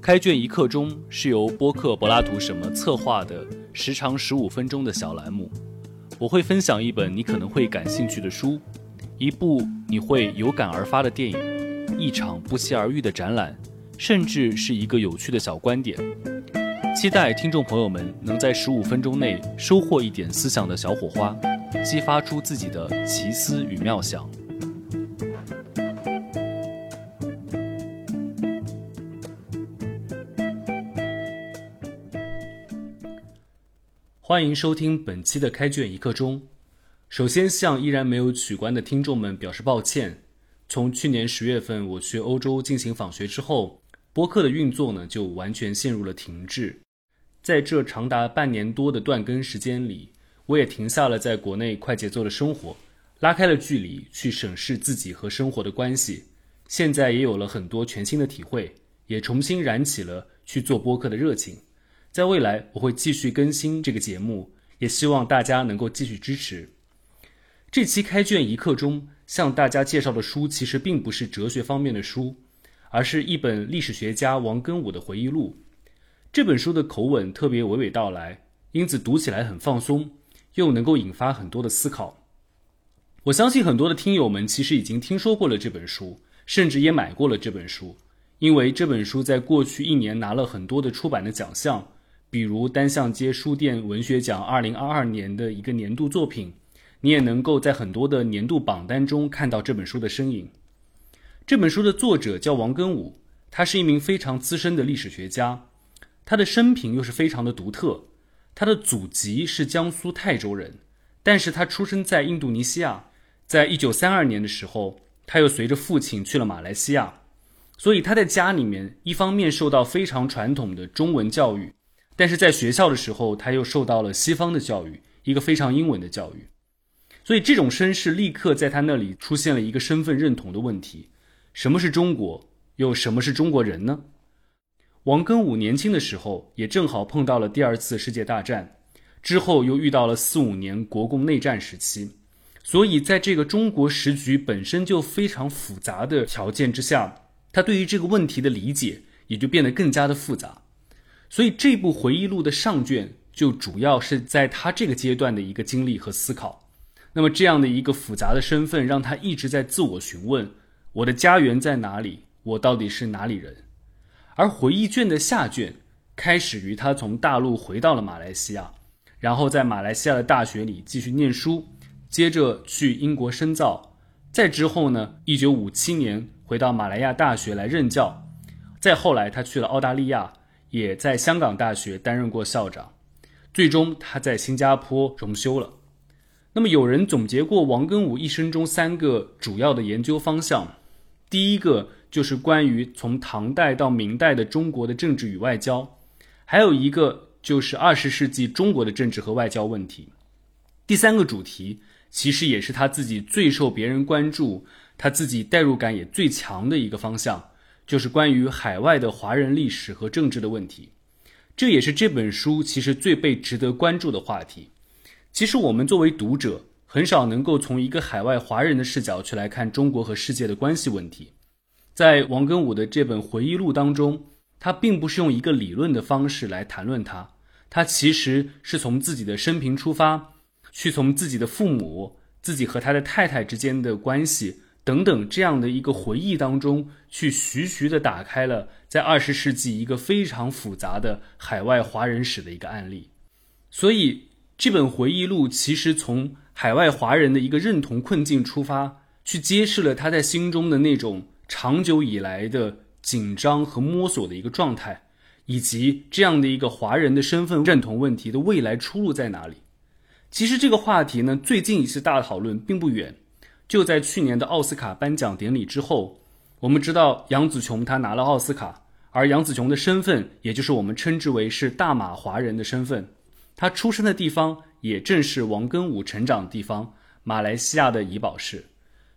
开卷一刻钟是由播客柏拉图什么策划的，时长十五分钟的小栏目。我会分享一本你可能会感兴趣的书，一部你会有感而发的电影，一场不期而遇的展览，甚至是一个有趣的小观点。期待听众朋友们能在十五分钟内收获一点思想的小火花，激发出自己的奇思与妙想。欢迎收听本期的开卷一刻钟。首先向依然没有取关的听众们表示抱歉。从去年十月份我去欧洲进行访学之后，播客的运作呢就完全陷入了停滞。在这长达半年多的断更时间里，我也停下了在国内快节奏的生活，拉开了距离去审视自己和生活的关系。现在也有了很多全新的体会，也重新燃起了去做播客的热情。在未来，我会继续更新这个节目，也希望大家能够继续支持。这期开卷一刻钟向大家介绍的书，其实并不是哲学方面的书，而是一本历史学家王根武的回忆录。这本书的口吻特别娓娓道来，因此读起来很放松，又能够引发很多的思考。我相信很多的听友们其实已经听说过了这本书，甚至也买过了这本书，因为这本书在过去一年拿了很多的出版的奖项。比如单向街书店文学奖二零二二年的一个年度作品，你也能够在很多的年度榜单中看到这本书的身影。这本书的作者叫王根武，他是一名非常资深的历史学家，他的生平又是非常的独特。他的祖籍是江苏泰州人，但是他出生在印度尼西亚，在一九三二年的时候，他又随着父亲去了马来西亚，所以他在家里面一方面受到非常传统的中文教育。但是在学校的时候，他又受到了西方的教育，一个非常英文的教育，所以这种身世立刻在他那里出现了一个身份认同的问题：什么是中国？又什么是中国人呢？王根武年轻的时候也正好碰到了第二次世界大战，之后又遇到了四五年国共内战时期，所以在这个中国时局本身就非常复杂的条件之下，他对于这个问题的理解也就变得更加的复杂。所以这部回忆录的上卷就主要是在他这个阶段的一个经历和思考。那么这样的一个复杂的身份，让他一直在自我询问：我的家园在哪里？我到底是哪里人？而回忆卷的下卷开始于他从大陆回到了马来西亚，然后在马来西亚的大学里继续念书，接着去英国深造，再之后呢，一九五七年回到马来亚大学来任教，再后来他去了澳大利亚。也在香港大学担任过校长，最终他在新加坡荣休了。那么有人总结过王根武一生中三个主要的研究方向，第一个就是关于从唐代到明代的中国的政治与外交，还有一个就是二十世纪中国的政治和外交问题。第三个主题其实也是他自己最受别人关注，他自己代入感也最强的一个方向。就是关于海外的华人历史和政治的问题，这也是这本书其实最被值得关注的话题。其实我们作为读者，很少能够从一个海外华人的视角去来看中国和世界的关系问题。在王根武的这本回忆录当中，他并不是用一个理论的方式来谈论它，他其实是从自己的生平出发，去从自己的父母、自己和他的太太之间的关系。等等，这样的一个回忆当中，去徐徐的打开了在二十世纪一个非常复杂的海外华人史的一个案例。所以，这本回忆录其实从海外华人的一个认同困境出发，去揭示了他在心中的那种长久以来的紧张和摸索的一个状态，以及这样的一个华人的身份认同问题的未来出路在哪里。其实这个话题呢，最近一次大讨论并不远。就在去年的奥斯卡颁奖典礼之后，我们知道杨紫琼她拿了奥斯卡，而杨紫琼的身份，也就是我们称之为是大马华人的身份，她出生的地方也正是王根武成长的地方——马来西亚的怡保市，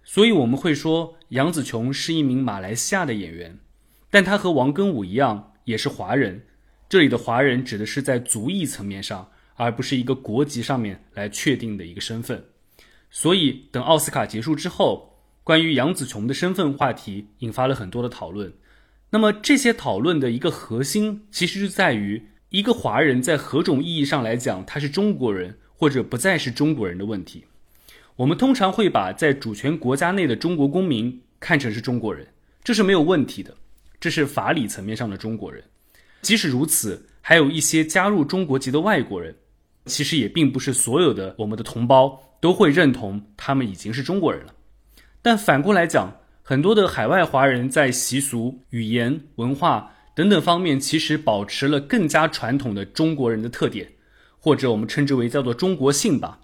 所以我们会说杨紫琼是一名马来西亚的演员，但她和王根武一样也是华人，这里的华人指的是在族裔层面上，而不是一个国籍上面来确定的一个身份。所以，等奥斯卡结束之后，关于杨紫琼的身份话题引发了很多的讨论。那么这些讨论的一个核心，其实就在于一个华人在何种意义上来讲他是中国人，或者不再是中国人的问题。我们通常会把在主权国家内的中国公民看成是中国人，这是没有问题的，这是法理层面上的中国人。即使如此，还有一些加入中国籍的外国人，其实也并不是所有的我们的同胞都会认同他们已经是中国人了。但反过来讲，很多的海外华人在习俗、语言、文化等等方面，其实保持了更加传统的中国人的特点，或者我们称之为叫做中国性吧。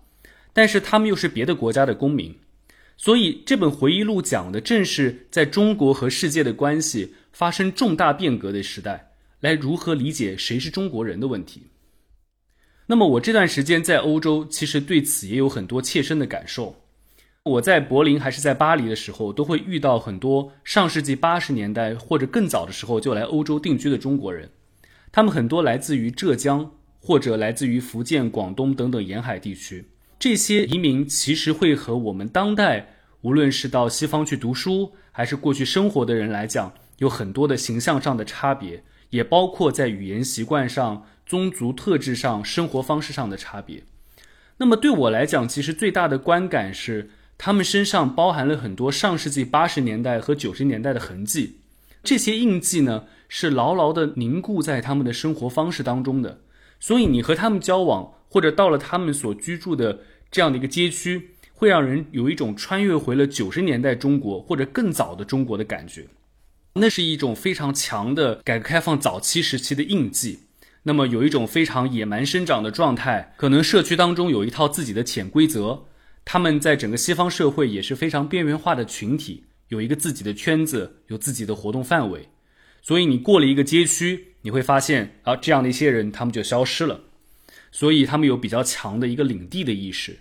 但是他们又是别的国家的公民，所以这本回忆录讲的正是在中国和世界的关系发生重大变革的时代。来如何理解谁是中国人的问题？那么我这段时间在欧洲，其实对此也有很多切身的感受。我在柏林还是在巴黎的时候，都会遇到很多上世纪八十年代或者更早的时候就来欧洲定居的中国人。他们很多来自于浙江或者来自于福建、广东等等沿海地区。这些移民其实会和我们当代无论是到西方去读书，还是过去生活的人来讲，有很多的形象上的差别。也包括在语言习惯上、宗族特质上、生活方式上的差别。那么对我来讲，其实最大的观感是，他们身上包含了很多上世纪八十年代和九十年代的痕迹。这些印记呢，是牢牢地凝固在他们的生活方式当中的。所以你和他们交往，或者到了他们所居住的这样的一个街区，会让人有一种穿越回了九十年代中国或者更早的中国的感觉。那是一种非常强的改革开放早期时期的印记，那么有一种非常野蛮生长的状态，可能社区当中有一套自己的潜规则，他们在整个西方社会也是非常边缘化的群体，有一个自己的圈子，有自己的活动范围，所以你过了一个街区，你会发现啊，这样的一些人他们就消失了，所以他们有比较强的一个领地的意识。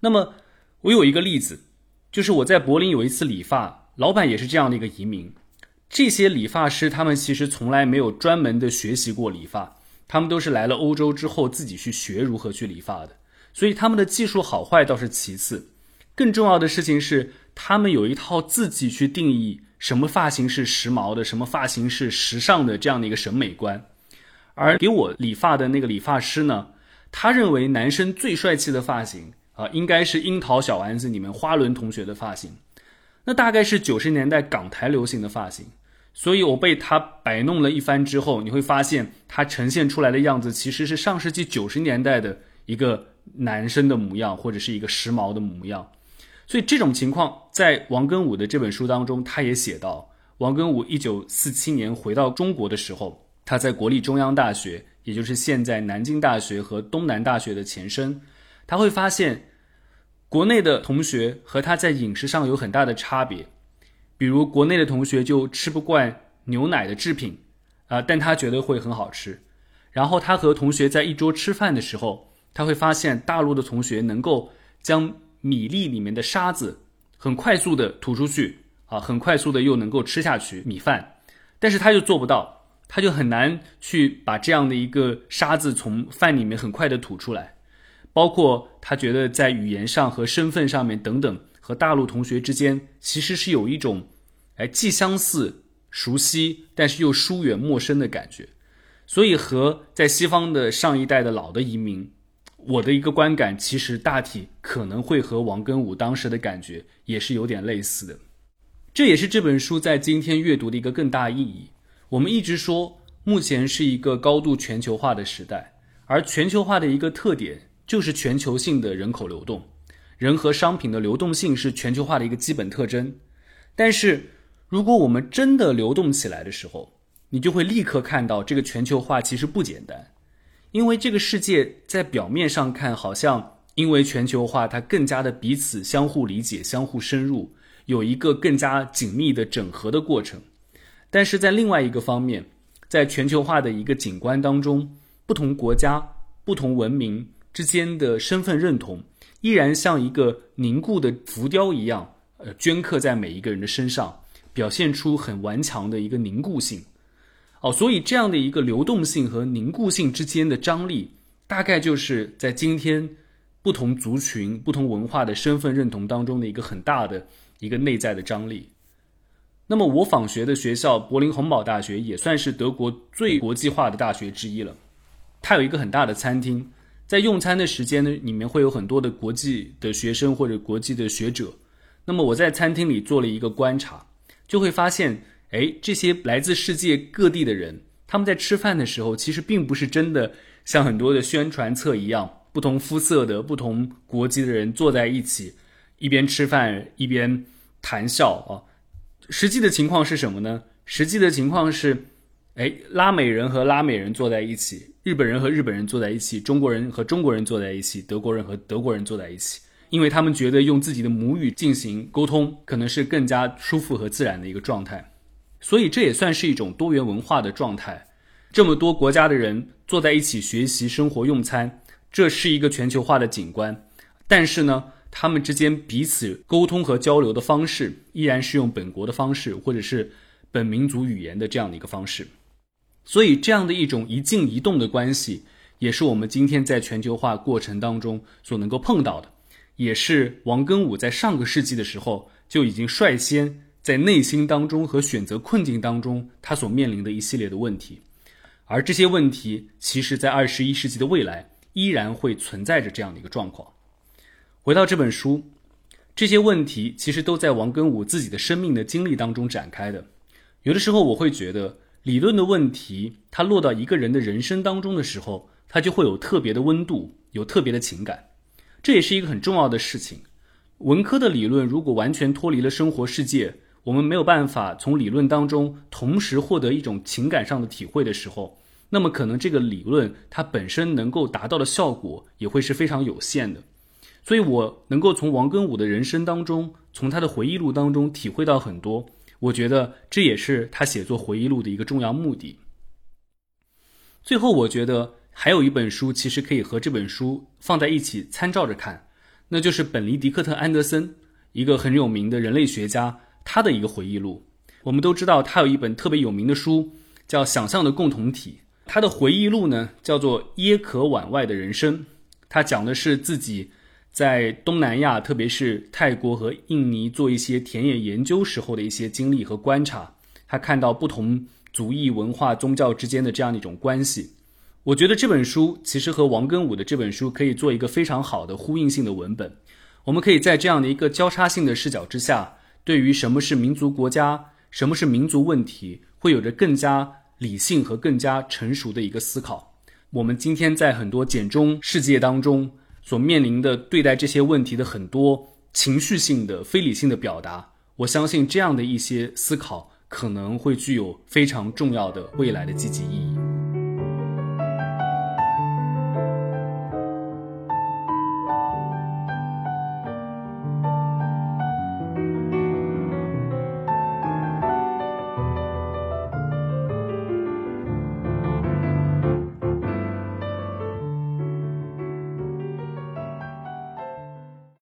那么我有一个例子，就是我在柏林有一次理发，老板也是这样的一个移民。这些理发师，他们其实从来没有专门的学习过理发，他们都是来了欧洲之后自己去学如何去理发的，所以他们的技术好坏倒是其次，更重要的事情是，他们有一套自己去定义什么发型是时髦的，什么发型是时尚的这样的一个审美观。而给我理发的那个理发师呢，他认为男生最帅气的发型啊，应该是樱桃小丸子里面花轮同学的发型，那大概是九十年代港台流行的发型。所以我被他摆弄了一番之后，你会发现他呈现出来的样子其实是上世纪九十年代的一个男生的模样，或者是一个时髦的模样。所以这种情况在王根武的这本书当中，他也写到，王根武一九四七年回到中国的时候，他在国立中央大学，也就是现在南京大学和东南大学的前身，他会发现国内的同学和他在饮食上有很大的差别。比如国内的同学就吃不惯牛奶的制品，啊，但他觉得会很好吃。然后他和同学在一桌吃饭的时候，他会发现大陆的同学能够将米粒里面的沙子很快速的吐出去，啊，很快速的又能够吃下去米饭，但是他就做不到，他就很难去把这样的一个沙子从饭里面很快的吐出来。包括他觉得在语言上和身份上面等等，和大陆同学之间其实是有一种。哎，既相似、熟悉，但是又疏远、陌生的感觉，所以和在西方的上一代的老的移民，我的一个观感，其实大体可能会和王根武当时的感觉也是有点类似的。这也是这本书在今天阅读的一个更大意义。我们一直说，目前是一个高度全球化的时代，而全球化的一个特点就是全球性的人口流动，人和商品的流动性是全球化的一个基本特征，但是。如果我们真的流动起来的时候，你就会立刻看到这个全球化其实不简单，因为这个世界在表面上看好像因为全球化，它更加的彼此相互理解、相互深入，有一个更加紧密的整合的过程。但是在另外一个方面，在全球化的一个景观当中，不同国家、不同文明之间的身份认同，依然像一个凝固的浮雕一样，呃，镌刻在每一个人的身上。表现出很顽强的一个凝固性，哦，所以这样的一个流动性和凝固性之间的张力，大概就是在今天不同族群、不同文化的身份认同当中的一个很大的一个内在的张力。那么我访学的学校柏林洪堡大学也算是德国最国际化的大学之一了。它有一个很大的餐厅，在用餐的时间呢，里面会有很多的国际的学生或者国际的学者。那么我在餐厅里做了一个观察，就会发现，哎，这些来自世界各地的人，他们在吃饭的时候，其实并不是真的像很多的宣传册一样，不同肤色的不同国籍的人坐在一起，一边吃饭一边谈笑啊。实际的情况是什么呢？实际的情况是，哎，拉美人和拉美人坐在一起，日本人和日本人坐在一起，中国人和中国人坐在一起，德国人和德国人坐在一起，因为他们觉得用自己的母语进行沟通，可能是更加舒服和自然的一个状态。所以这也算是一种多元文化的状态。这么多国家的人坐在一起学习、生活、用餐，这是一个全球化的景观。但是呢？他们之间彼此沟通和交流的方式，依然是用本国的方式，或者是本民族语言的这样的一个方式。所以，这样的一种一静一动的关系，也是我们今天在全球化过程当中所能够碰到的，也是王根武在上个世纪的时候就已经率先在内心当中和选择困境当中他所面临的一系列的问题。而这些问题，其实在二十一世纪的未来，依然会存在着这样的一个状况。回到这本书，这些问题其实都在王根武自己的生命的经历当中展开的。有的时候我会觉得，理论的问题，它落到一个人的人生当中的时候，它就会有特别的温度，有特别的情感。这也是一个很重要的事情。文科的理论如果完全脱离了生活世界，我们没有办法从理论当中同时获得一种情感上的体会的时候，那么可能这个理论它本身能够达到的效果也会是非常有限的。所以，我能够从王根武的人生当中，从他的回忆录当中体会到很多。我觉得这也是他写作回忆录的一个重要目的。最后，我觉得还有一本书，其实可以和这本书放在一起参照着看，那就是本尼迪克特·安德森，一个很有名的人类学家，他的一个回忆录。我们都知道，他有一本特别有名的书，叫《想象的共同体》。他的回忆录呢，叫做《耶壳碗外的人生》，他讲的是自己。在东南亚，特别是泰国和印尼做一些田野研究时候的一些经历和观察，他看到不同族裔文化、宗教之间的这样的一种关系。我觉得这本书其实和王根武的这本书可以做一个非常好的呼应性的文本。我们可以在这样的一个交叉性的视角之下，对于什么是民族国家、什么是民族问题，会有着更加理性和更加成熟的一个思考。我们今天在很多简中世界当中。所面临的对待这些问题的很多情绪性的、非理性的表达，我相信这样的一些思考可能会具有非常重要的未来的积极意义。